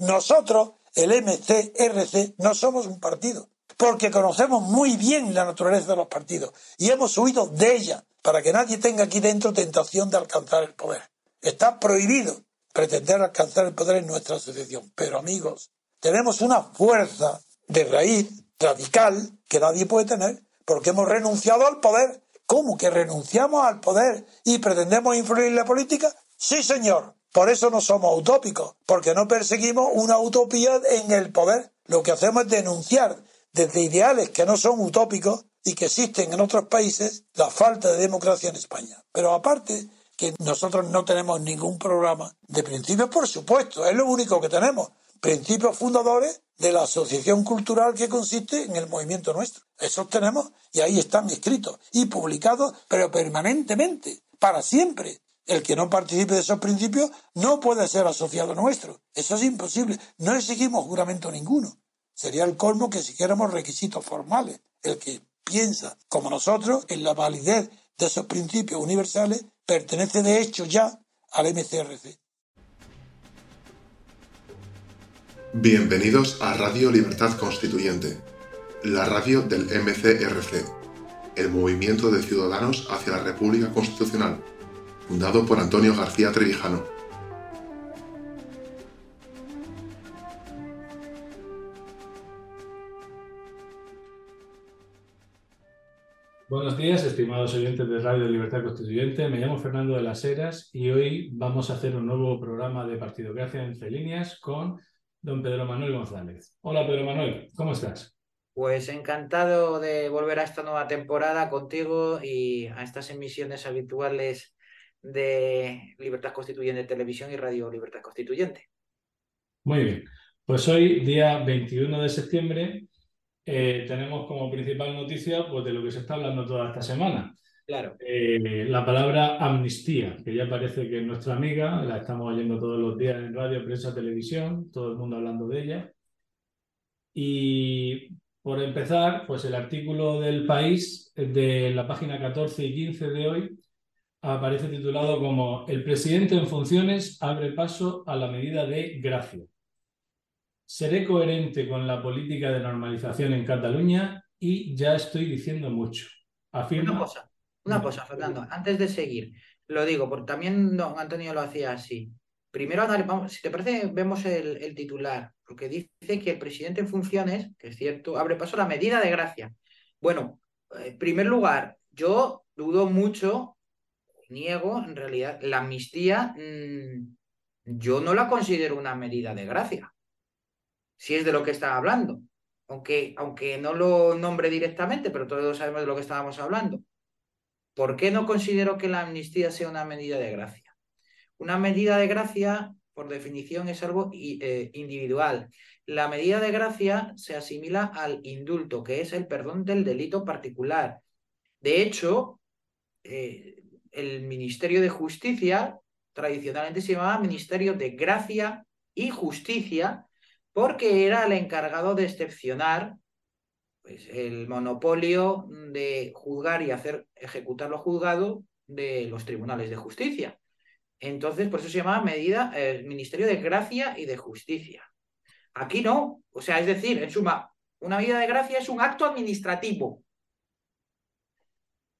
Nosotros, el MCRC, no somos un partido, porque conocemos muy bien la naturaleza de los partidos y hemos huido de ella para que nadie tenga aquí dentro tentación de alcanzar el poder. Está prohibido pretender alcanzar el poder en nuestra asociación. Pero amigos, tenemos una fuerza de raíz radical que nadie puede tener porque hemos renunciado al poder. ¿Cómo que renunciamos al poder y pretendemos influir en la política? Sí, señor. Por eso no somos utópicos, porque no perseguimos una utopía en el poder. Lo que hacemos es denunciar desde ideales que no son utópicos y que existen en otros países la falta de democracia en España. Pero aparte que nosotros no tenemos ningún programa de principios, por supuesto, es lo único que tenemos. Principios fundadores de la asociación cultural que consiste en el movimiento nuestro. Esos tenemos y ahí están escritos y publicados, pero permanentemente, para siempre. El que no participe de esos principios no puede ser asociado nuestro. Eso es imposible. No exigimos juramento ninguno. Sería el colmo que exigiéramos requisitos formales. El que piensa, como nosotros, en la validez de esos principios universales, pertenece de hecho ya al MCRC. Bienvenidos a Radio Libertad Constituyente, la radio del MCRC, el Movimiento de Ciudadanos hacia la República Constitucional, fundado por Antonio García Trevijano. Buenos días, estimados oyentes de Radio Libertad Constituyente. Me llamo Fernando de las Heras y hoy vamos a hacer un nuevo programa de Partidocracia entre líneas con don Pedro Manuel González. Hola Pedro Manuel, ¿cómo estás? Pues encantado de volver a esta nueva temporada contigo y a estas emisiones habituales de Libertad Constituyente Televisión y Radio Libertad Constituyente. Muy bien. Pues hoy, día 21 de septiembre, eh, tenemos como principal noticia pues, de lo que se está hablando toda esta semana. Claro. Eh, la palabra amnistía, que ya parece que es nuestra amiga, la estamos oyendo todos los días en radio, prensa, televisión, todo el mundo hablando de ella. Y por empezar, pues el artículo del país de la página 14 y 15 de hoy aparece titulado como El presidente en funciones abre paso a la medida de gracia. Seré coherente con la política de normalización en Cataluña y ya estoy diciendo mucho. Afirma... Una cosa, una cosa, Fernando, antes de seguir, lo digo, porque también don Antonio lo hacía así. Primero, vamos, si te parece, vemos el, el, titular, porque dice que el presidente en funciones, que es cierto, abre paso a la medida de gracia. Bueno, en primer lugar, yo dudo mucho niego, en realidad, la amnistía mmm, yo no la considero una medida de gracia, si es de lo que está hablando, aunque, aunque no lo nombre directamente, pero todos sabemos de lo que estábamos hablando. ¿Por qué no considero que la amnistía sea una medida de gracia? Una medida de gracia, por definición, es algo eh, individual. La medida de gracia se asimila al indulto, que es el perdón del delito particular. De hecho, eh, el Ministerio de Justicia tradicionalmente se llamaba Ministerio de Gracia y Justicia porque era el encargado de excepcionar pues, el monopolio de juzgar y hacer ejecutar lo juzgado de los tribunales de justicia. Entonces, por eso se llamaba medida el Ministerio de Gracia y de Justicia. Aquí no, o sea, es decir, en suma, una medida de gracia es un acto administrativo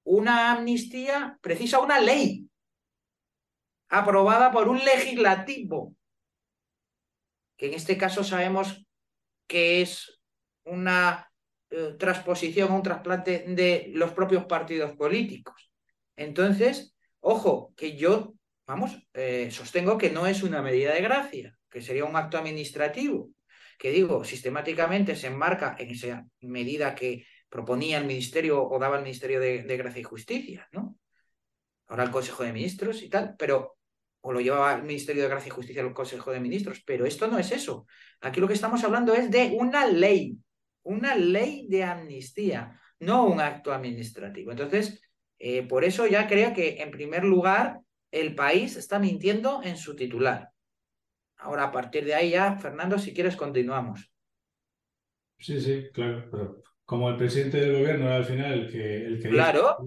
una amnistía precisa una ley aprobada por un legislativo, que en este caso sabemos que es una eh, transposición, un trasplante de los propios partidos políticos. Entonces, ojo, que yo, vamos, eh, sostengo que no es una medida de gracia, que sería un acto administrativo, que digo, sistemáticamente se enmarca en esa medida que proponía el Ministerio o daba el Ministerio de, Gracia y Justicia, ¿no? Ahora el Consejo de Ministros y tal, pero o lo llevaba el Ministerio de Gracia y Justicia al Consejo de Ministros, pero esto no es eso. Aquí lo que estamos hablando es de una ley, una ley de amnistía, no un acto administrativo. Entonces, eh, por eso ya creo que, en primer lugar, el país está mintiendo en su titular. Ahora, a partir de ahí ya, Fernando, si quieres, continuamos. Sí, sí, claro, pero como el presidente del gobierno era al final el que... El que claro,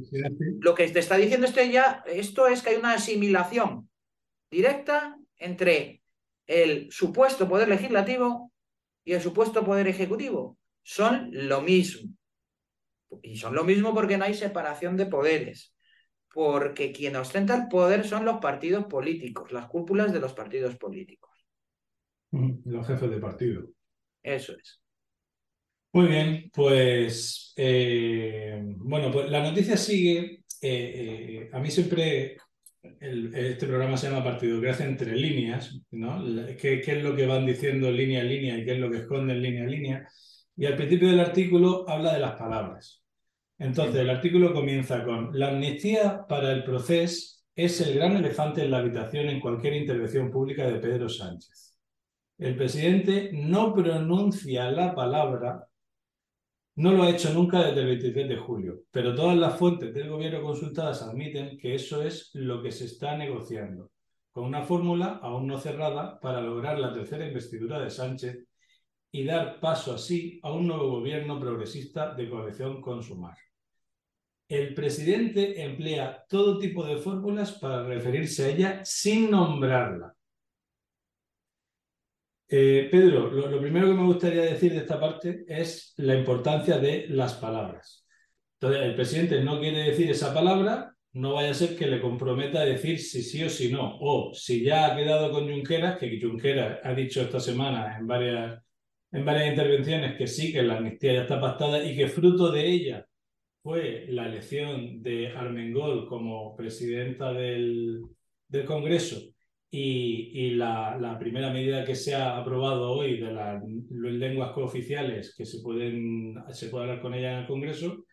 lo que te está diciendo este ya, esto es que hay una asimilación directa entre el supuesto poder legislativo y el supuesto poder ejecutivo. Son lo mismo. Y son lo mismo porque no hay separación de poderes. Porque quien ostenta el poder son los partidos políticos, las cúpulas de los partidos políticos. Los jefes de partido. Eso es. Muy bien, pues eh, bueno, pues la noticia sigue. Eh, eh, a mí siempre este programa se llama Partidocracia entre líneas, ¿no? ¿Qué, ¿Qué, es lo que van diciendo línea a línea y qué es lo que esconden línea a línea? Y al principio del artículo habla de las palabras. Entonces, el artículo comienza con, la amnistía para el proceso es el gran elefante en la habitación en cualquier intervención pública de Pedro Sánchez. El presidente no pronuncia la palabra no lo ha hecho nunca desde el 23 de julio, pero todas las fuentes del gobierno consultadas admiten que eso es lo que se está negociando, con una fórmula aún no cerrada para lograr la tercera investidura de Sánchez y dar paso así a un nuevo gobierno progresista de coalición con Sumar. El presidente emplea todo tipo de fórmulas para referirse a ella sin nombrarla. Eh, Pedro, lo, primero que me gustaría decir de esta parte es la importancia de las palabras. Entonces, el presidente no quiere decir esa palabra, no vaya a ser que le comprometa a decir si sí o si no. O si ya ha quedado con Junqueras, que Junqueras ha dicho esta semana en varias, en varias intervenciones que sí, que la amnistía ya está pactada y que fruto de ella fue la elección de Armengol como presidenta del, del Congreso y, la, primera medida que se ha aprobado hoy de las lenguas cooficiales que se pueden se puede hablar con ella en el Congreso,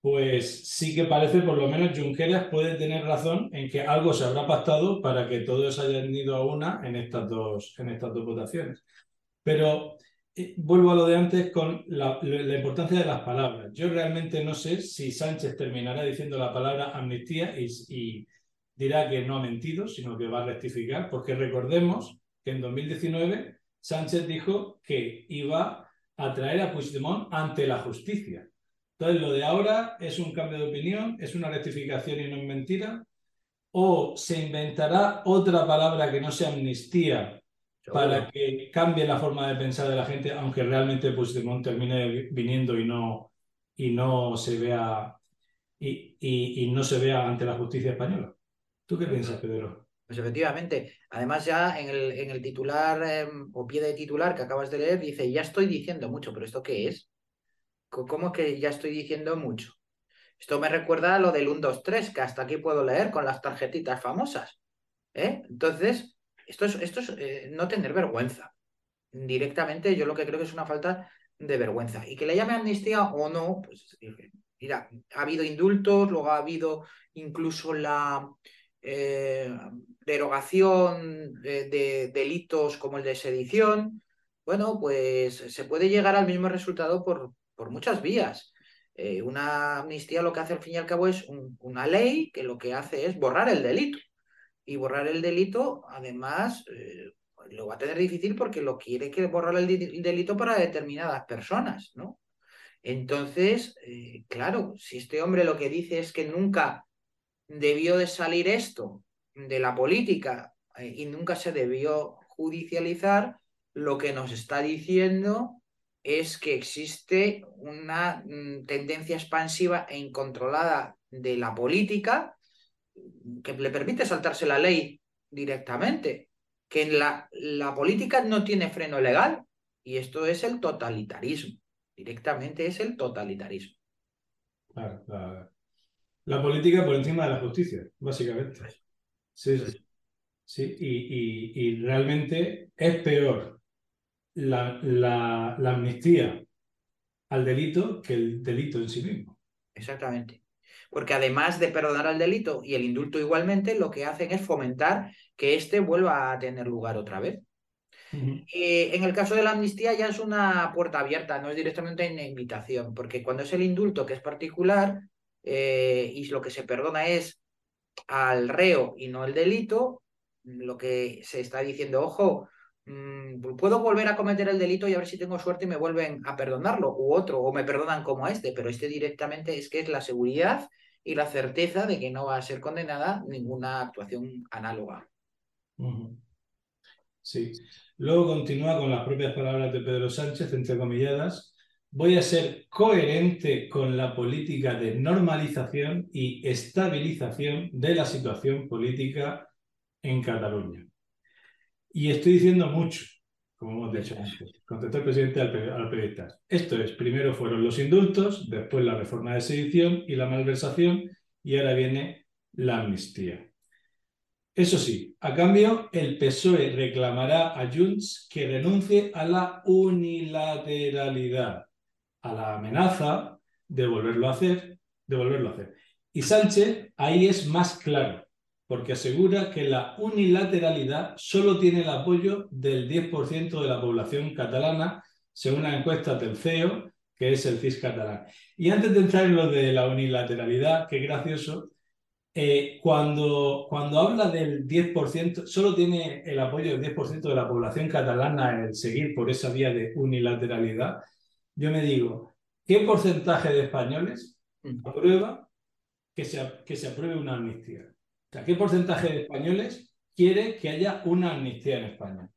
pues sí que parece, por lo menos Junqueras puede tener razón en que algo se habrá pactado para que todos hayan ido a una en estas dos, en estas dos votaciones. Pero eh, vuelvo a lo de antes con la, importancia de las palabras. Yo realmente no sé si Sánchez terminará diciendo la palabra amnistía y dirá que no ha mentido, sino que va a rectificar, porque recordemos que en 2019 Sánchez dijo que iba a traer a Puigdemont ante la justicia. Entonces, lo de ahora es un cambio de opinión, es una rectificación y no es mentira, o se inventará otra palabra que no sea amnistía para que cambie la forma de pensar de la gente, aunque realmente Puigdemont termine viniendo y no, y no se vea y, y no se vea ante la justicia española. ¿Tú qué piensas, Pedro? Pues efectivamente, además ya en el, en el titular em, o pie de titular que acabas de leer dice, ya estoy diciendo mucho, pero ¿esto qué es? ¿Cómo es que ya estoy diciendo mucho? Esto me recuerda a lo del 1, 2, 3, que hasta aquí puedo leer con las tarjetitas famosas. ¿eh? Entonces, esto es, esto es eh, no tener vergüenza. Directamente yo lo que creo que es una falta de vergüenza. Y que le llame amnistía o no, pues mira, ha habido indultos, luego ha habido incluso la, eh, derogación de, delitos como el de sedición, bueno, pues se puede llegar al mismo resultado por, por muchas vías. Eh, una amnistía lo que hace al fin y al cabo es una ley que lo que hace es borrar el delito. Y borrar el delito, además, eh, lo va a tener difícil porque lo quiere que borrar el, delito para determinadas personas, ¿no? Entonces, claro, si este hombre lo que dice es que nunca debió de salir esto de la política eh, y nunca se debió judicializar, lo que nos está diciendo es que existe una mm, tendencia expansiva e incontrolada de la política que le permite saltarse la ley directamente, que la, la política no tiene freno legal y esto es el totalitarismo, directamente es el totalitarismo. Claro, claro. La política por encima de la justicia, básicamente. Sí, sí. sí. Y, y, realmente es peor la, la, la amnistía al delito que el delito en sí mismo. Exactamente. Porque además de perdonar al delito y el indulto igualmente, lo que hacen es fomentar que éste vuelva a tener lugar otra vez. Eh, en el caso de la amnistía ya es una puerta abierta, no es directamente una invitación, porque cuando es el indulto que es particular, eh, y lo que se perdona es al reo y no el delito, lo que se está diciendo, ojo, mm, puedo volver a cometer el delito y a ver si tengo suerte y me vuelven a perdonarlo, u otro, o me perdonan como este, pero este directamente es que es la seguridad y la certeza de que no va a ser condenada ninguna actuación análoga. Sí. Luego continúa con las propias palabras de Pedro Sánchez, entrecomilladas. Voy a ser coherente con la política de normalización y estabilización de la situación política en Cataluña. Y estoy diciendo mucho, como hemos dicho antes. Contestó el presidente al, periodista. Esto es, primero fueron los indultos, después la reforma de sedición y la malversación, y ahora viene la amnistía. Eso sí, a cambio, el PSOE reclamará a Junts que renuncie a la unilateralidad, a la amenaza de volverlo a hacer, de volverlo a hacer. Y Sánchez ahí es más claro, porque asegura que la unilateralidad solo tiene el apoyo del 10% de la población catalana, según la encuesta del CEO, que es el CIS catalán. Y antes de entrar en lo de la unilateralidad, que gracioso, eh, cuando, cuando habla del 10%, solo tiene el apoyo del 10% de la población catalana el seguir por esa vía de unilateralidad, yo me digo, ¿qué porcentaje de españoles aprueba que se, que se apruebe una amnistía? O sea, ¿qué porcentaje de españoles quiere que haya una amnistía en España?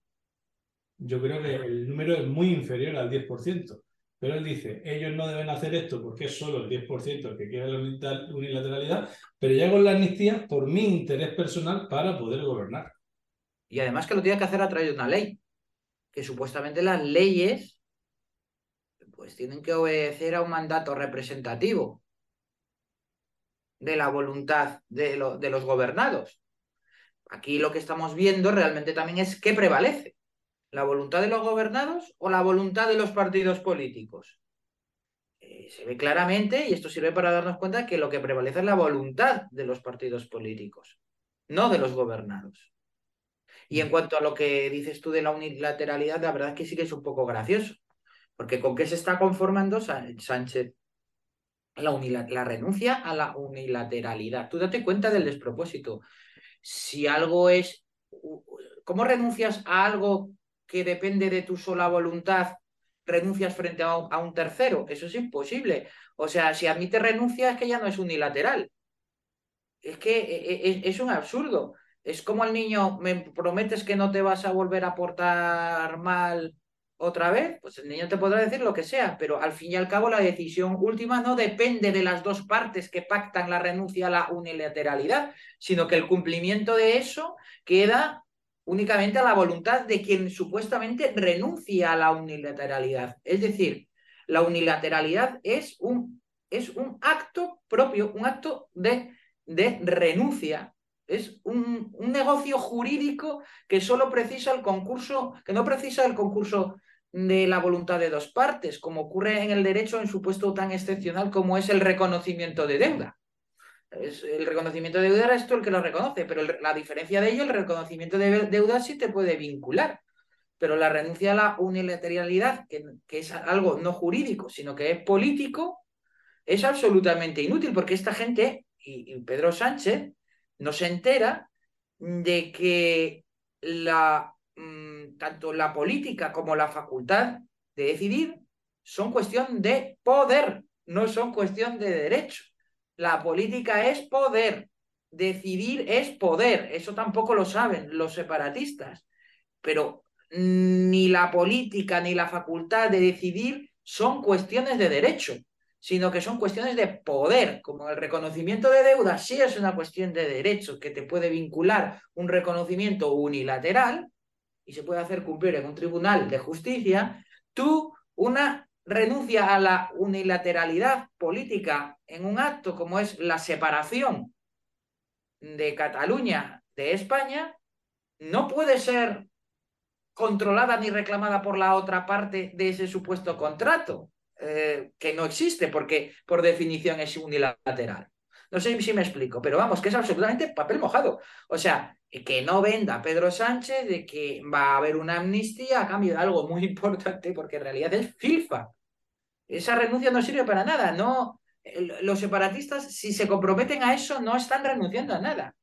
Yo creo que el número es muy inferior al 10%. Pero él dice, ellos no deben hacer esto porque es solo el 10% el que quiere la unilateralidad, pero ya con la amnistía por mi interés personal para poder gobernar. Y además que lo tiene que hacer a través de una ley, que supuestamente las leyes pues tienen que obedecer a un mandato representativo de la voluntad de, de los gobernados. Aquí lo que estamos viendo realmente también es qué prevalece ¿La voluntad de los gobernados o la voluntad de los partidos políticos? Eh, se ve claramente, y esto sirve para darnos cuenta, que lo que prevalece es la voluntad de los partidos políticos, no de los gobernados. Y en cuanto a lo que dices tú de la unilateralidad, la verdad es que sí que es un poco gracioso, porque ¿con qué se está conformando Sánchez? La, renuncia a la unilateralidad. Tú date cuenta del despropósito. Si algo es... ¿Cómo renuncias a algo que depende de tu sola voluntad, renuncias frente a un, tercero. Eso es imposible. O sea, si admite renuncia es que ya no es unilateral. Es que e, e, e, es, un absurdo. Es como el niño, me prometes que no te vas a volver a portar mal otra vez, pues el niño te podrá decir lo que sea, pero al fin y al cabo la decisión última no depende de las dos partes que pactan la renuncia a la unilateralidad, sino que el cumplimiento de eso queda únicamente a la voluntad de quien supuestamente renuncia a la unilateralidad. Es decir, la unilateralidad es un, es un acto propio, un acto de, de renuncia. Es un, un, negocio jurídico que solo precisa el concurso, que no precisa el concurso de la voluntad de dos partes, como ocurre en el derecho en su puesto tan excepcional como es el reconocimiento de deuda. El reconocimiento de deuda es esto el que lo reconoce, pero la diferencia de ello, el reconocimiento de deuda sí te puede vincular, pero la renuncia a la unilateralidad, que, es algo no jurídico, sino que es político, es absolutamente inútil, porque esta gente, y, Pedro Sánchez, no se entera de que la, mm, tanto la política como la facultad de decidir son cuestión de poder, no son cuestión de derecho. La política es poder. Decidir es poder. Eso tampoco lo saben los separatistas. Pero ni la política ni la facultad de decidir son cuestiones de derecho, sino que son cuestiones de poder, como el reconocimiento de deuda sí es una cuestión de derecho que te puede vincular un reconocimiento unilateral y se puede hacer cumplir en un tribunal de justicia, tú una renuncia a la unilateralidad política en un acto como es la separación de Cataluña de España, no puede ser controlada ni reclamada por la otra parte de ese supuesto contrato, eh, que no existe porque por definición es unilateral. No sé si me explico, pero vamos, que es absolutamente papel mojado. O sea, que no venda Pedro Sánchez de que va a haber una amnistía a cambio de algo muy importante, porque en realidad es filfa. Esa renuncia no sirve para nada. No, los separatistas, si se comprometen a eso, no están renunciando a nada.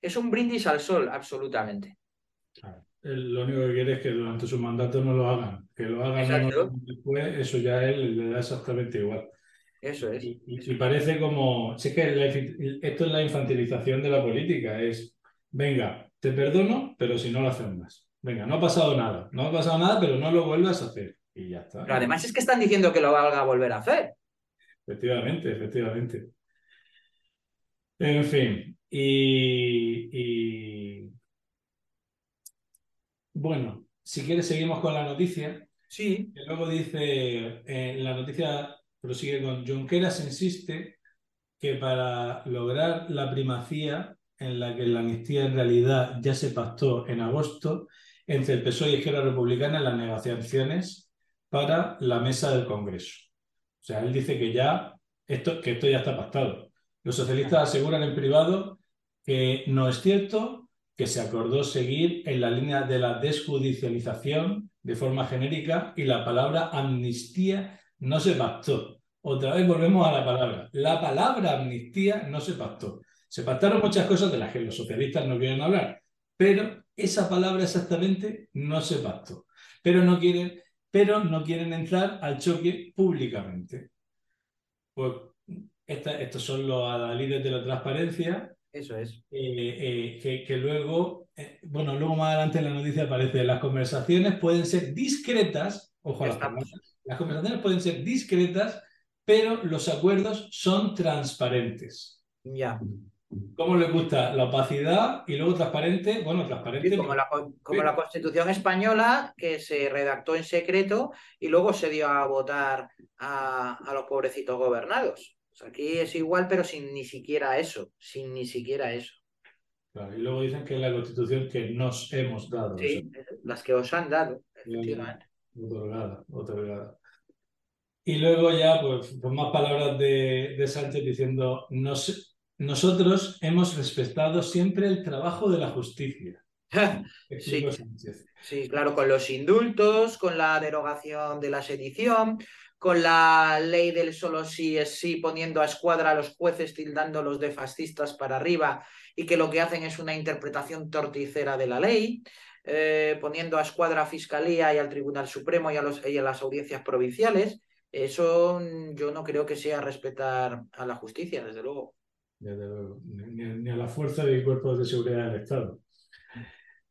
Es un brindis al sol, absolutamente. Lo único que quiere es que durante su mandato no lo hagan. Que lo hagan después, eso ya a él le da exactamente igual. Eso es. Y, parece como. Sé que esto es la infantilización de la política. Es, venga, te perdono, pero si no lo hacen más. Venga, no ha pasado nada. No ha pasado nada, pero no lo vuelvas a hacer. Y ya está. Pero además es que están diciendo que lo valga a volver a hacer. Efectivamente, efectivamente. En fin, y, bueno, si quieres seguimos con la noticia. Sí. Que luego dice, en la noticia prosigue con Junqueras insiste que para lograr la primacía en la que la amnistía en realidad ya se pactó en agosto entre el PSOE y Izquierda Republicana en las negociaciones para la mesa del Congreso. O sea, él dice que ya esto, que esto ya está pactado. Los socialistas aseguran en privado que no es cierto, que se acordó seguir en la línea de la desjudicialización de forma genérica y la palabra amnistía no se pactó. Otra vez volvemos a la palabra. La palabra amnistía no se pactó. Se pactaron muchas cosas de las que los socialistas no quieren hablar, pero esa palabra exactamente no se pactó. Pero no quieren, pero no quieren entrar al choque públicamente. Pues estos son los adalides de la transparencia. Eso es. Eh, eh, que, luego, eh, bueno, luego más adelante en la noticia aparece, las conversaciones pueden ser discretas, ojo las las conversaciones pueden ser discretas, pero los acuerdos son transparentes. Ya. ¿Cómo le gusta? La opacidad y luego transparente. Bueno, transparente. como, la, como la, Constitución española, que se redactó en secreto y luego se dio a votar a, los pobrecitos gobernados. Aquí es igual, pero sin ni siquiera eso. Sin ni siquiera eso. y luego dicen que es la Constitución que nos hemos dado. Sí, las que os han dado, efectivamente. Otorgada, otorgada. Y luego ya, pues, pues más palabras de, de Sánchez diciendo, no sé, nosotros hemos respetado siempre el trabajo de la justicia. sí. claro, con los indultos, con la derogación de la sedición, con la ley del solo sí es sí, poniendo a escuadra a los jueces, tildándolos de fascistas para arriba, y que lo que hacen es una interpretación torticera de la ley, eh, poniendo a escuadra a Fiscalía y al Tribunal Supremo y a, los, y a las audiencias provinciales. Eso yo no creo que sea respetar a la justicia, desde luego ni, a la fuerza de cuerpos de seguridad del Estado.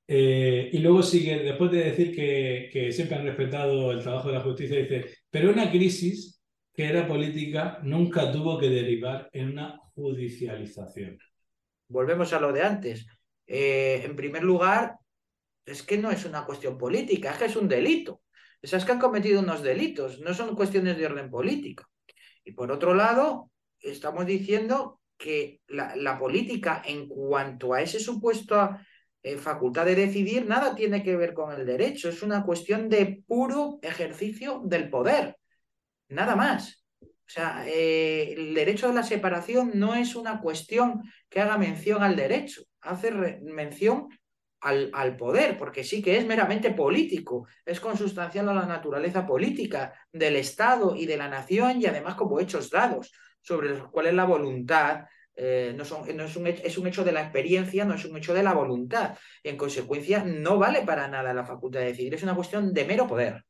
Eh, y luego sigue, después de decir que, siempre han respetado el trabajo de la justicia, dice, pero una crisis que era política nunca tuvo que derivar en una judicialización. Volvemos a lo de antes. Eh, en primer lugar, es que no es una cuestión política, es que es un delito. Es que han cometido unos delitos, no son cuestiones de orden político. Y por otro lado, estamos diciendo que la, política en cuanto a ese supuesto eh, facultad de decidir nada tiene que ver con el derecho, es una cuestión de puro ejercicio del poder, nada más. O sea, eh, el derecho de la separación no es una cuestión que haga mención al derecho, hace mención al, al, poder, porque sí que es meramente político, es consustancial a la naturaleza política del Estado y de la nación y además como hechos dados sobre los cuales la voluntad eh, no, son, no es, un, es, un, hecho de la experiencia, no es un hecho de la voluntad. Y en consecuencia, no vale para nada la facultad de decidir, es una cuestión de mero poder.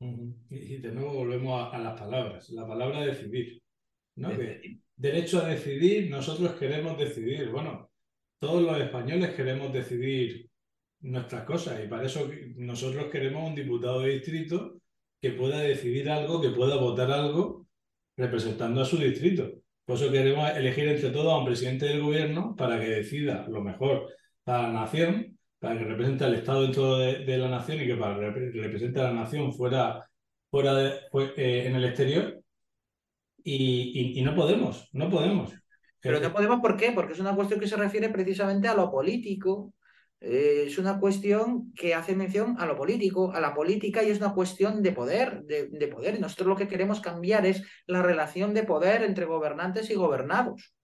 Y de nuevo volvemos a, las palabras, la palabra decidir. ¿no? derecho a decidir, nosotros queremos decidir. Bueno, todos los españoles queremos decidir nuestras cosas y para eso nosotros queremos un diputado de distrito que pueda decidir algo, que pueda votar algo representando a su distrito. Por eso queremos elegir entre todos a un presidente del gobierno para que decida lo mejor para la nación, para que represente al Estado dentro de, la nación y que para represente a la nación fuera, fuera eh, en el exterior. Y, no podemos, no podemos. Pero no podemos, ¿por qué? Porque es una cuestión que se refiere precisamente a lo político, eh, es una cuestión que hace mención a lo político, a la política y es una cuestión de poder, de, poder. Y nosotros lo que queremos cambiar es la relación de poder entre gobernantes y gobernados,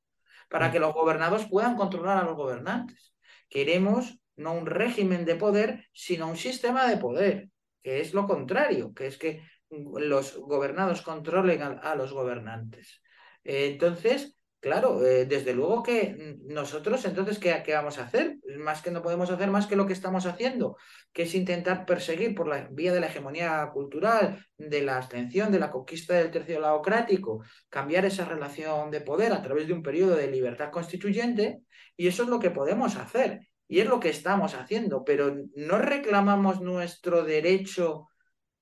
para que los gobernados puedan controlar a los gobernantes. Queremos no un régimen de poder, sino un sistema de poder, que es lo contrario, que es que los gobernados controlen a, los gobernantes. entonces, Claro, eh, desde luego que nosotros entonces, ¿qué, ¿qué, vamos a hacer? Más que no podemos hacer más que lo que estamos haciendo, que es intentar perseguir por la vía de la hegemonía cultural, de la abstención, de la conquista del tercio laocrático, cambiar esa relación de poder a través de un periodo de libertad constituyente, y eso es lo que podemos hacer. Y es lo que estamos haciendo, pero no reclamamos nuestro derecho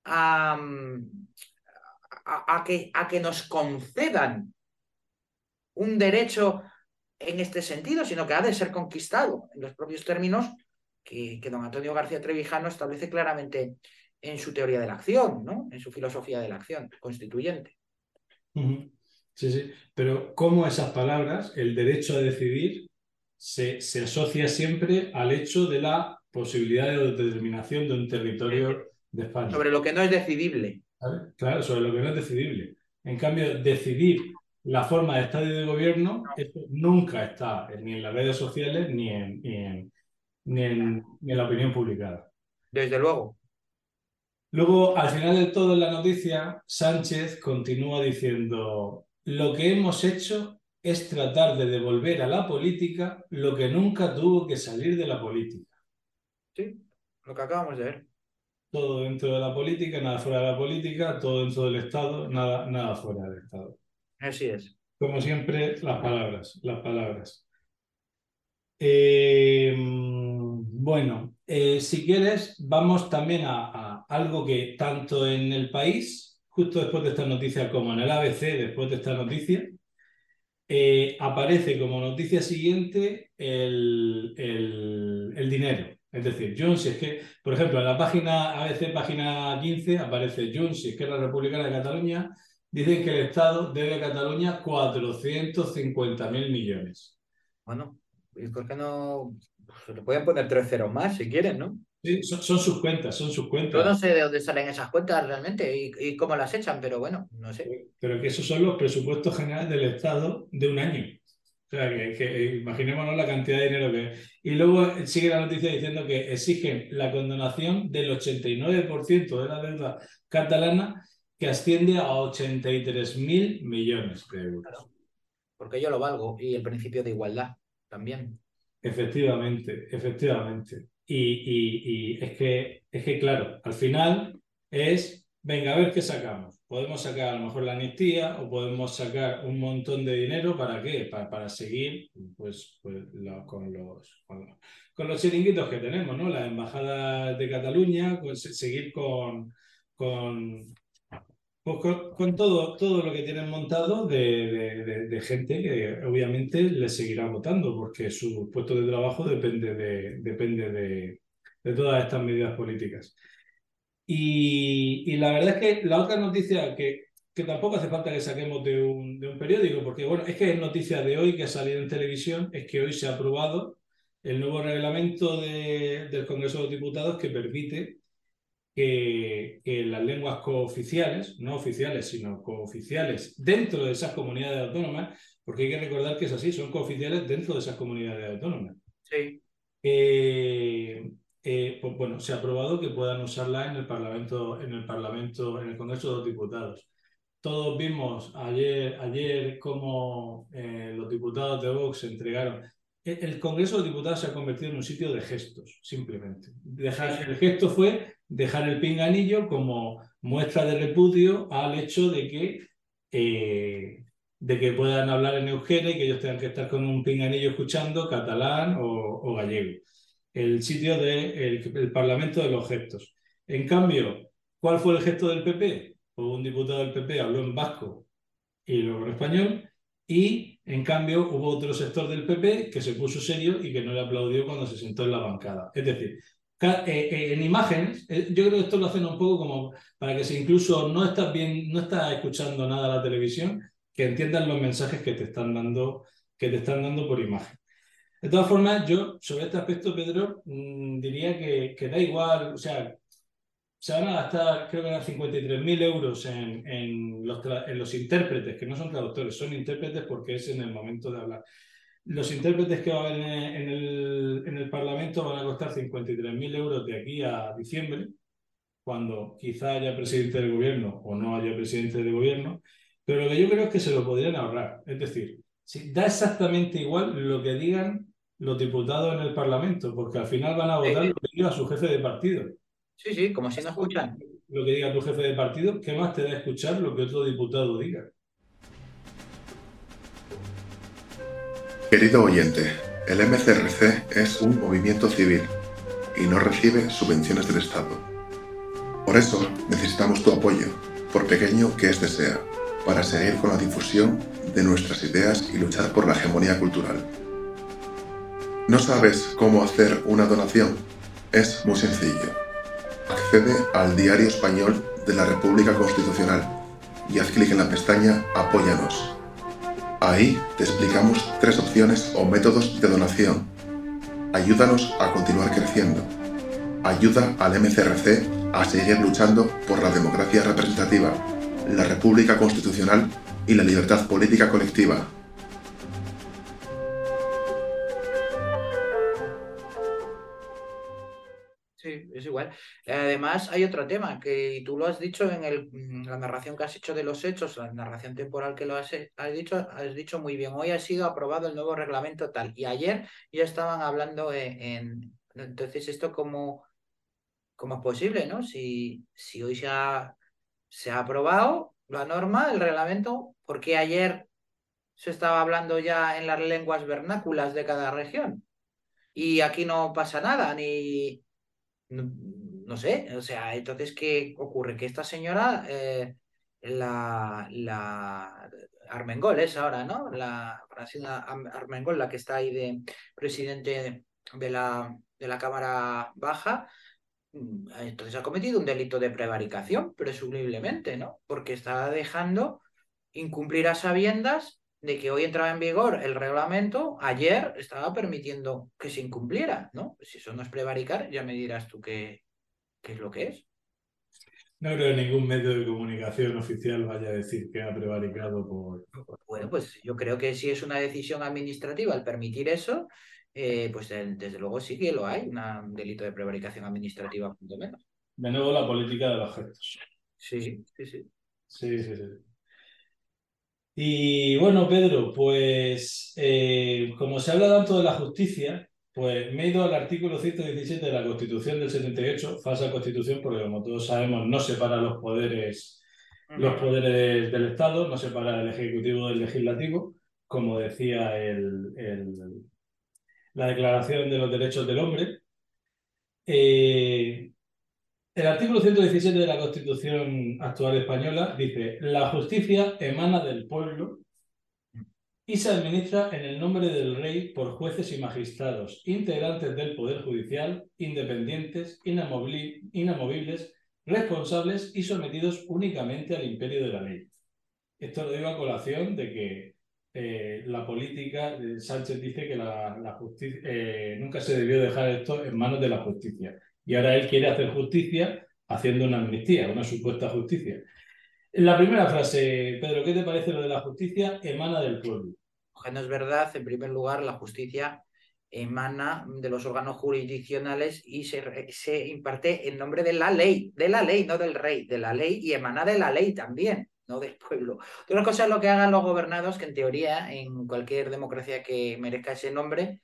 a, a, que, a que nos concedan un derecho en este sentido, sino que ha de ser conquistado en los propios términos que, que don Antonio García Trevijano establece claramente en su teoría de la acción, ¿no? en su filosofía de la acción constituyente. Sí, sí, pero cómo esas palabras, el derecho a decidir, se, se asocia siempre al hecho de la posibilidad de determinación de un territorio de España. Sobre lo que no es decidible. Claro, sobre lo que no es decidible. En cambio, decidir la forma de Estado y de gobierno, eso nunca está ni en las redes sociales ni en, ni en, ni en, la opinión publicada. Desde luego. Luego, al final de todo en la noticia, Sánchez continúa diciendo, lo que hemos hecho es tratar de devolver a la política lo que nunca tuvo que salir de la política. Sí, lo que acabamos de ver todo dentro de la política, nada fuera de la política, todo dentro del Estado, nada, nada fuera del Estado. Así es. Como siempre, las palabras, las palabras. Eh, bueno, eh, si quieres, vamos también a, algo que tanto en el país, justo después de esta noticia, como en el ABC, después de esta noticia, eh, aparece como noticia siguiente el, el dinero. Es decir, Junts, es que, por ejemplo, en la página ABC, página 15, aparece Junts, es que es la Republicana de Cataluña, dicen que el Estado debe a Cataluña 450.000 millones. Bueno, ¿y por qué no? Pues, le pueden poner tres ceros más si quieren, ¿no? Sí, son, sus cuentas, son sus cuentas. Yo no sé de dónde salen esas cuentas realmente y, y, cómo las echan, pero bueno, no sé. Pero que esos son los presupuestos generales del Estado de un año. O sea, que, imaginémonos la cantidad de dinero que... Y luego sigue la noticia diciendo que exigen la condonación del 89% de la deuda catalana que asciende a 83.000 millones de euros. porque yo lo valgo y el principio de igualdad también. Efectivamente, efectivamente. Y, y es, que, es que, claro, al final es, venga, a ver qué sacamos podemos sacar a lo mejor la amnistía o podemos sacar un montón de dinero para qué? Para, para seguir pues, pues con, los, con, los chiringuitos que tenemos, ¿no? La embajada de Cataluña, pues, seguir con, con, pues, con, todo, todo lo que tienen montado de, gente que obviamente les seguirá votando porque su puesto de trabajo depende de, depende de, de todas estas medidas políticas. Y, la verdad es que la otra noticia que, que tampoco hace falta que saquemos de un, de un, periódico, porque bueno, es que es noticia de hoy que ha salido en televisión, es que hoy se ha aprobado el nuevo reglamento del Congreso de los Diputados que permite que, que, las lenguas cooficiales, no oficiales, sino cooficiales dentro de esas comunidades autónomas, porque hay que recordar que es así, son cooficiales dentro de esas comunidades autónomas. Sí. Eh, eh, pues bueno, se ha aprobado que puedan usarla en el Parlamento, en el Parlamento, en el Congreso de los Diputados. Todos vimos ayer, ayer cómo eh, los diputados de Vox entregaron. E, el Congreso de los Diputados se ha convertido en un sitio de gestos, simplemente. Dejar, el gesto fue dejar el pinganillo como muestra de repudio al hecho de que, eh, de que puedan hablar en euskera y que ellos tengan que estar con un pinganillo escuchando catalán o gallego el sitio del de el Parlamento de los gestos. En cambio, ¿cuál fue el gesto del PP? Pues un diputado del PP habló en vasco y luego en español, y en cambio hubo otro sector del PP que se puso serio y que no le aplaudió cuando se sentó en la bancada. Es decir, en imágenes, eh, yo creo que esto lo hacen un poco como para que si incluso no estás bien, no estás escuchando nada a la televisión, que entiendan los mensajes que te están dando, que te están dando por imagen. De todas formas, yo sobre este aspecto, Pedro, mm, diría que, que, da igual, o sea, se van a gastar, creo que eran 53.000 euros en, en, los en los intérpretes, que no son traductores, son intérpretes porque es en el momento de hablar. Los intérpretes que va a haber en el, en el Parlamento van a costar 53.000 euros de aquí a diciembre, cuando quizá haya presidente del gobierno o no haya presidente del gobierno, pero lo que yo creo es que se lo podrían ahorrar. Es decir, si da exactamente igual lo que digan los diputados en el Parlamento, porque al final van a votar lo que diga su jefe de partido. Sí, sí, como si no escuchan. Lo que diga tu jefe de partido, ¿qué más te da escuchar lo que otro diputado diga? Querido oyente, El MCRC es un movimiento civil y no recibe subvenciones del Estado. Por eso necesitamos tu apoyo, por pequeño que éste sea, para seguir con la difusión de nuestras ideas y luchar por la hegemonía cultural. ¿No sabes cómo hacer una donación? Es muy sencillo. Accede al Diario Español de la República Constitucional y haz clic en la pestaña Apóyanos. Ahí te explicamos tres opciones o métodos de donación. Ayúdanos a continuar creciendo. Ayuda al MCRC a seguir luchando por la democracia representativa, la República Constitucional y la libertad política colectiva. Es igual. Además, hay otro tema que tú lo has dicho en el, mm, la narración que has hecho de los hechos, la narración temporal que lo has, has, dicho, has dicho muy bien. Hoy ha sido aprobado el nuevo reglamento tal y ayer ya estaban hablando en... entonces, ¿esto cómo es posible, no? Si, si hoy se ha, se ha aprobado la norma, el reglamento, ¿por qué ayer se estaba hablando ya en las lenguas vernáculas de cada región? Y aquí no pasa nada, ni no, sé, o sea, entonces, ¿qué ocurre? Que esta señora, eh, la, la Armengol es ahora, ¿no? La Armengol, la que está ahí de presidente de la, de la Cámara Baja, mm, entonces ha cometido un delito de prevaricación, presumiblemente, ¿no? Porque está dejando incumplir a sabiendas de que hoy entraba en vigor el reglamento, ayer estaba permitiendo que se incumpliera, ¿no? Si eso no es prevaricar, ya me dirás tú qué, qué es lo que es. No creo que ningún medio de comunicación oficial vaya a decir que ha prevaricado por... Bueno, pues yo creo que si es una decisión administrativa el permitir eso, eh, pues desde luego sí que lo hay, un delito de prevaricación administrativa, punto menos. De nuevo la política de los gestos. Sí, sí, sí. Sí, sí, sí. Y bueno, Pedro, pues eh, como se habla tanto de la justicia, pues me he ido al artículo 117 de la Constitución del 78, falsa Constitución, porque como todos sabemos no separa los poderes, los poderes del Estado, no separa el Ejecutivo del Legislativo, como decía el, la Declaración de los Derechos del Hombre. Eh, el artículo 117 de la Constitución actual española dice, la justicia emana del pueblo y se administra en el nombre del rey por jueces y magistrados, integrantes del Poder Judicial, independientes, inamovibles, responsables y sometidos únicamente al imperio de la ley. Esto lo digo a colación de que eh, la política, Sánchez dice que la, justicia, eh, nunca se debió dejar esto en manos de la justicia y ahora él quiere hacer justicia haciendo una amnistía, una supuesta justicia. La primera frase, Pedro, ¿qué te parece lo de la justicia emana del pueblo? No es verdad, en primer lugar, la justicia emana de los órganos jurisdiccionales y se, se, imparte en nombre de la ley, de la ley, no del rey, de la ley y emana de la ley también, no del pueblo. Otra cosa es lo que hagan los gobernados, que en teoría, en cualquier democracia que merezca ese nombre,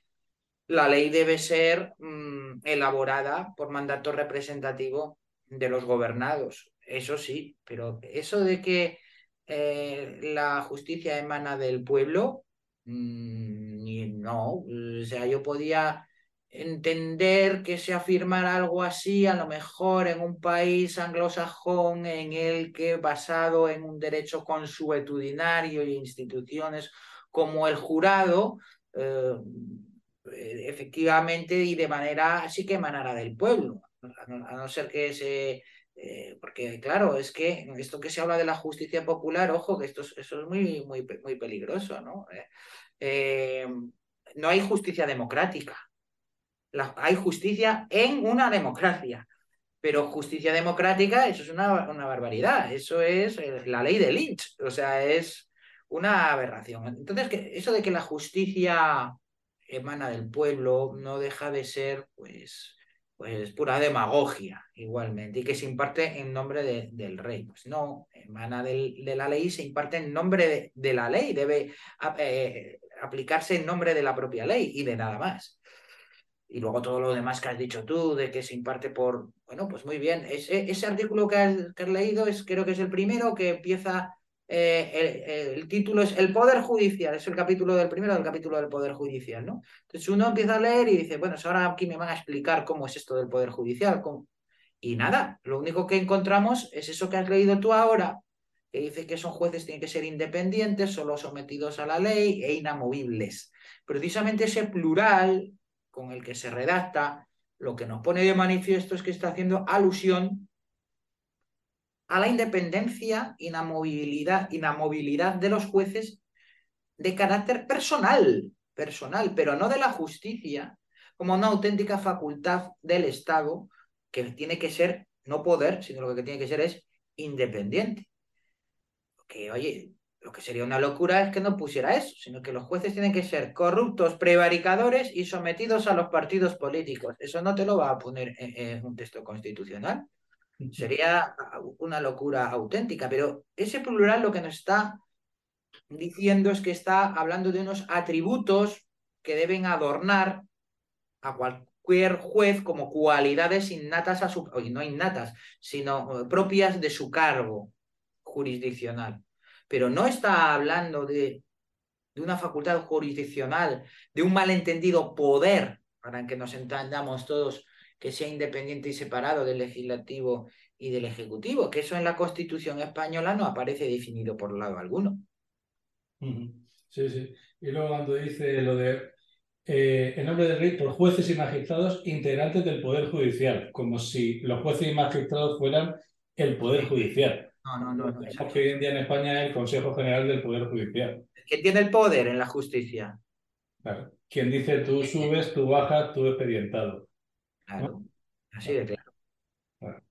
la ley debe ser mm, elaborada por mandato representativo de los gobernados. Eso sí, pero eso de que eh, la justicia emana del pueblo, mm, no. O sea, yo podía entender que se afirmara algo así, a lo mejor en un país anglosajón en el que basado en un derecho consuetudinario y instituciones como el jurado, eh, efectivamente y de manera así que emanara del pueblo, a no, ser que se... Eh, porque claro, es que esto que se habla de la justicia popular, ojo, que esto, eso es muy, muy, muy peligroso, ¿no? Eh, no hay justicia democrática, hay justicia en una democracia, pero justicia democrática, eso es una, una barbaridad, eso es la ley de Lynch, o sea, es una aberración. Entonces, eso de que la justicia emana del pueblo, no deja de ser pues, pues pura demagogia igualmente, y que se imparte en nombre del rey. Pues no, emana de la ley, se imparte en nombre de, la ley, debe eh, aplicarse en nombre de la propia ley y de nada más. Y luego todo lo demás que has dicho tú, de que se imparte por... Bueno, pues muy bien. Ese, ese artículo que has, leído es, creo que es el primero que empieza eh, el, título es El Poder Judicial, es el capítulo del primero del capítulo del Poder Judicial, ¿no? Entonces uno empieza a leer y dice, bueno, ahora aquí me van a explicar cómo es esto del Poder Judicial. Y nada, lo único que encontramos es eso que has leído tú ahora, que dice que son jueces tienen que ser independientes, solo sometidos a la ley e inamovibles. Precisamente ese plural con el que se redacta, lo que nos pone de manifiesto es que está haciendo alusión a la independencia, inamovilidad, inamovilidad de los jueces de carácter personal, personal, pero no de la justicia, como una auténtica facultad del Estado que tiene que ser, no poder, sino lo que tiene que ser es independiente. Que, oye, lo que sería una locura es que no pusiera eso, sino que los jueces tienen que ser corruptos, prevaricadores y sometidos a los partidos políticos. Eso no te lo va a poner en un texto constitucional. Sería una locura auténtica, pero ese plural lo que nos está diciendo es que está hablando de unos atributos que deben adornar a cualquier juez como cualidades innatas a su, no innatas, sino eh, propias de su cargo jurisdiccional. Pero no está hablando de, de una facultad jurisdiccional, de un malentendido poder, para que nos entendamos todos, que sea independiente y separado del legislativo y del ejecutivo, que eso en la Constitución española no aparece definido por lado alguno. Sí, sí. Y luego cuando dice lo de eh, en nombre del rey por jueces y magistrados integrantes del Poder Judicial, como si los jueces y magistrados fueran el Poder Judicial. No, no, no. no que hoy en día en España es el Consejo General del Poder Judicial. ¿Quién tiene el poder en la justicia? Claro. Quien dice tú subes, tú bajas, tú expedientado. Claro, así de claro.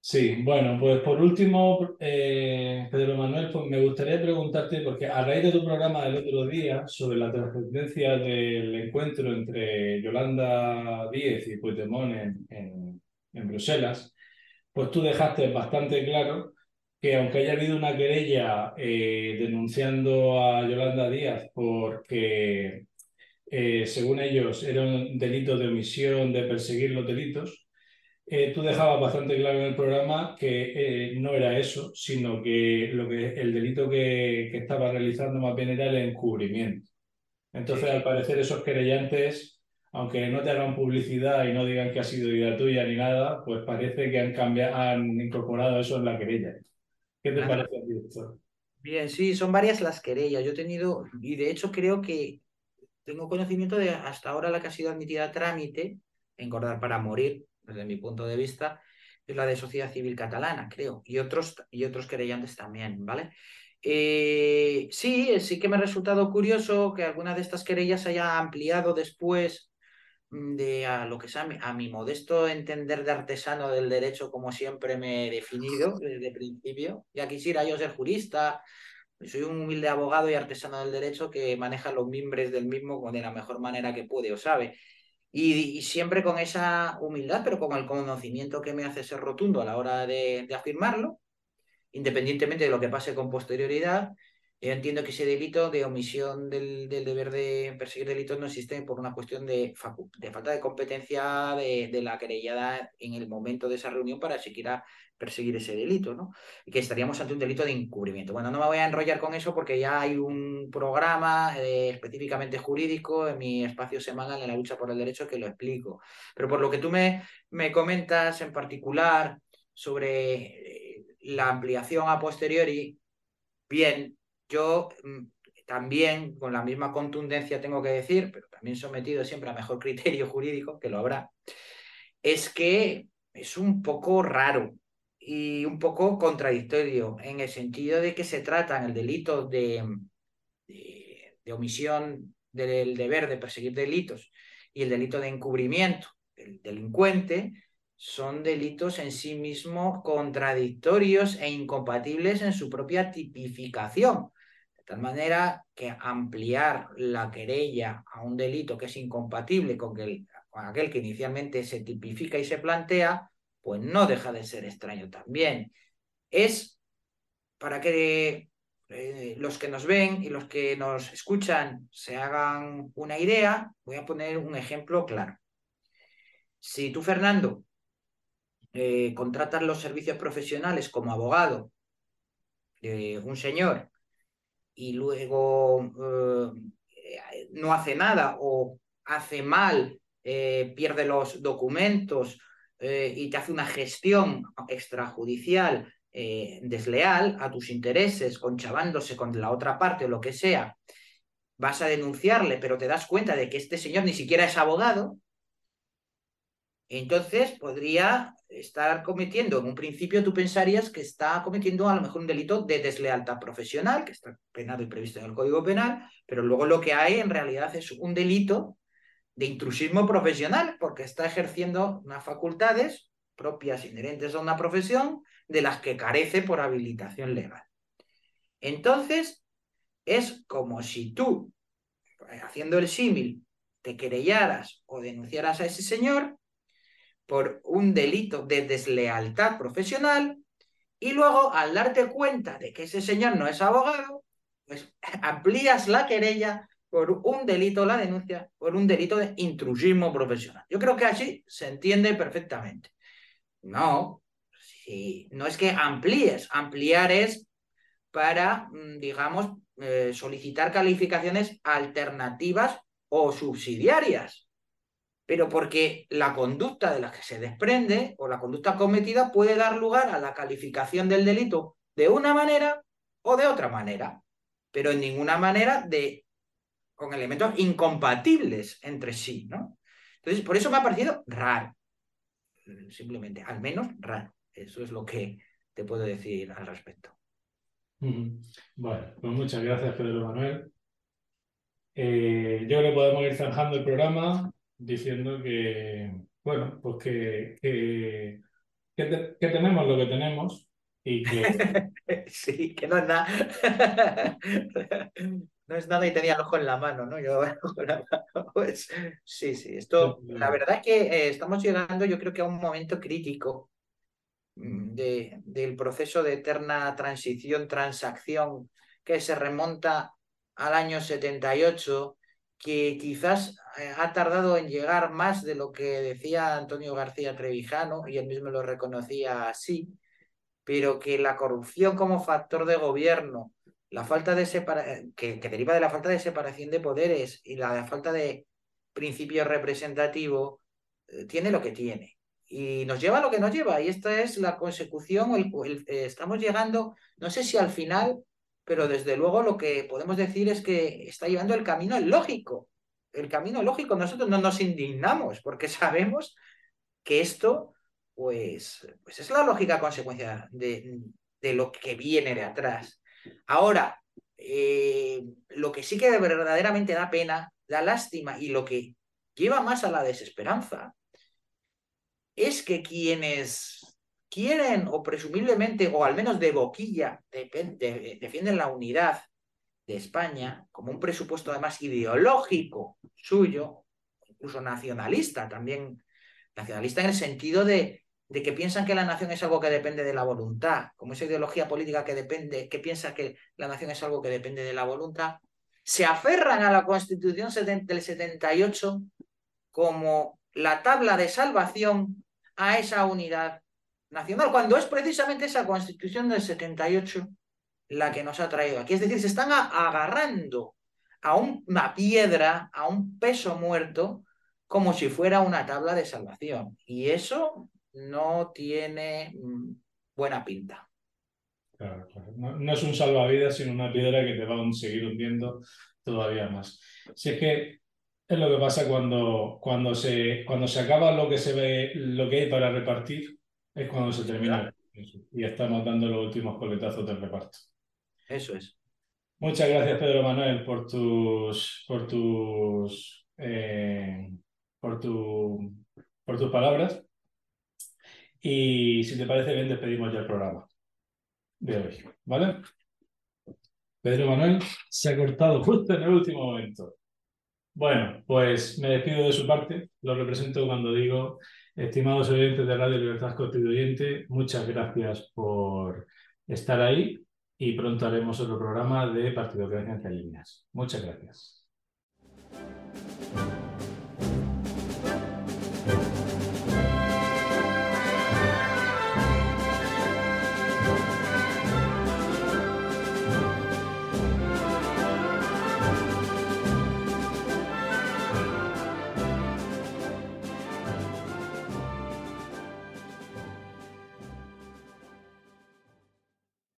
Sí, bueno, pues por último, eh, Pedro Manuel, pues me gustaría preguntarte, porque a raíz de tu programa del otro día sobre la trascendencia del encuentro entre Yolanda Díez y Puigdemont en, en, Bruselas, pues tú dejaste bastante claro que aunque haya habido una querella eh, denunciando a Yolanda Díaz porque eh, según ellos, era un delito de omisión de perseguir los delitos. Eh, tú dejabas bastante claro en el programa que eh, no era eso, sino que, lo que el delito que, que, estaba realizando más bien era el encubrimiento. Entonces, al parecer, esos querellantes, aunque no te hagan publicidad y no digan que ha sido idea tuya ni nada, pues parece que han, cambiado, han incorporado eso en la querella. ¿Qué te parece a ti, Bien, sí, son varias las querellas. Yo he tenido, y de hecho creo que tengo conocimiento de hasta ahora la que ha sido admitida a trámite, engordar para morir, desde mi punto de vista, es la de Sociedad Civil Catalana, creo, y otros, y otros querellantes también, ¿vale? Eh, sí, sí que me ha resultado curioso que alguna de estas querellas haya ampliado después mm, de a lo que sea a mi modesto entender de artesano del derecho como siempre me he definido desde el principio. Ya quisiera yo ser jurista, soy un humilde abogado y artesano del derecho que maneja los mimbres del mismo de la mejor manera que puede o sabe. Y, siempre con esa humildad, pero con el conocimiento que me hace ser rotundo a la hora de afirmarlo, independientemente de lo que pase con posterioridad, yo entiendo que ese delito de omisión del, deber de perseguir delitos no existe por una cuestión de, falta de competencia de, la querellada en el momento de esa reunión para siquiera perseguir ese delito, ¿no? Y que estaríamos ante un delito de encubrimiento. Bueno, no me voy a enrollar con eso porque ya hay un programa eh, específicamente jurídico en mi espacio semanal en la lucha por el derecho que lo explico. Pero por lo que tú me, me comentas en particular sobre eh, la ampliación a posteriori, bien, yo mm, también, con la misma contundencia tengo que decir, pero también sometido siempre a mejor criterio jurídico, que lo habrá, es que es un poco raro y un poco contradictorio en el sentido de que se trata en el delito de, de, omisión del deber de perseguir delitos y el delito de encubrimiento del delincuente son delitos en sí mismos contradictorios e incompatibles en su propia tipificación tal manera que ampliar la querella a un delito que es incompatible con, aquel que inicialmente se tipifica y se plantea, pues no deja de ser extraño también. Es para que eh, los que nos ven y los que nos escuchan se hagan una idea, voy a poner un ejemplo claro. Si tú, Fernando, eh, contratas los servicios profesionales como abogado de un señor y luego eh, no hace nada o hace mal, eh, pierde los documentos eh, y te hace una gestión extrajudicial desleal a tus intereses, conchavándose con la otra parte o lo que sea, vas a denunciarle, pero te das cuenta de que este señor ni siquiera es abogado, entonces podría estar cometiendo, en un principio tú pensarías que está cometiendo a lo mejor un delito de deslealtad profesional, que está penado y previsto en el Código Penal, pero luego lo que hay en realidad es un delito de intrusismo profesional, porque está ejerciendo unas facultades propias inherentes a una profesión de las que carece por habilitación legal. Entonces, es como si tú, haciendo el símil, te querellaras o denunciaras a ese señor por un delito de deslealtad profesional y luego al darte cuenta de que ese señor no es abogado, pues amplías la querella por un delito, la denuncia, por un delito de intrusismo profesional. Yo creo que así se entiende perfectamente. No, si, no es que amplíes, ampliar es para, mm, digamos, eh, solicitar calificaciones alternativas o subsidiarias pero porque la conducta de la que se desprende o la conducta cometida puede dar lugar a la calificación del delito de una manera o de otra manera, pero en ninguna manera de con elementos incompatibles entre sí, ¿no? Entonces, por eso me ha parecido raro, simplemente, al menos raro. Eso es lo que te puedo decir al respecto. Bueno, pues muchas gracias, Pedro Manuel. Eh, yo creo que podemos ir zanjando el programa diciendo que, bueno, pues que, que, que, tenemos lo que tenemos y que... sí, que no es nada. no es nada y tenía el ojo en la mano, ¿no? Yo pues sí, sí, esto, la verdad es que eh, estamos llegando yo creo que a un momento crítico mm, de, del proceso de eterna transición, transacción que se remonta al año 78 que quizás eh, ha tardado en llegar más de lo que decía Antonio García Trevijano, y él mismo lo reconocía así, pero que la corrupción como factor de gobierno, la falta de que, que, deriva de la falta de separación de poderes y la falta de principio representativo, eh, tiene lo que tiene. Y nos lleva a lo que nos lleva, y esta es la consecución, el, eh, estamos llegando, no sé si al final pero desde luego lo que podemos decir es que está llevando el camino lógico. El camino lógico, nosotros no nos indignamos porque sabemos que esto, pues, pues es la lógica consecuencia de, lo que viene de atrás. Ahora, eh, lo que sí que verdaderamente da pena, da lástima y lo que lleva más a la desesperanza es que quienes quieren o presumiblemente, o al menos de boquilla, defienden la unidad de España como un presupuesto además ideológico suyo, incluso nacionalista también, nacionalista en el sentido de, de que piensan que la nación es algo que depende de la voluntad, como esa ideología política que depende, que piensa que la nación es algo que depende de la voluntad, se aferran a la Constitución del 78 como la tabla de salvación a esa unidad nacional, cuando es precisamente esa constitución del 78 la que nos ha traído aquí. Es decir, se están agarrando a una piedra, a un peso muerto, como si fuera una tabla de salvación. Y eso no tiene mm, buena pinta. Claro, No, es un salvavidas, sino una piedra que te va a seguir hundiendo todavía más. Si es que es lo que pasa cuando, cuando, se, cuando se acaba lo que se ve, lo que hay para repartir, es cuando se termina y estamos dando los últimos coletazos del reparto. Eso es. Muchas gracias, Pedro Manuel, por tus, por tus, eh, por, tu, por tus palabras. Y si te parece bien, despedimos ya el programa de hoy, ¿vale? Pedro Manuel se ha cortado justo en el último momento. Bueno, pues me despido de su parte. Lo represento cuando digo Estimados oyentes de Radio Libertad Constituyente, muchas gracias por estar ahí y pronto haremos otro programa de Partido de en Líneas. Muchas gracias.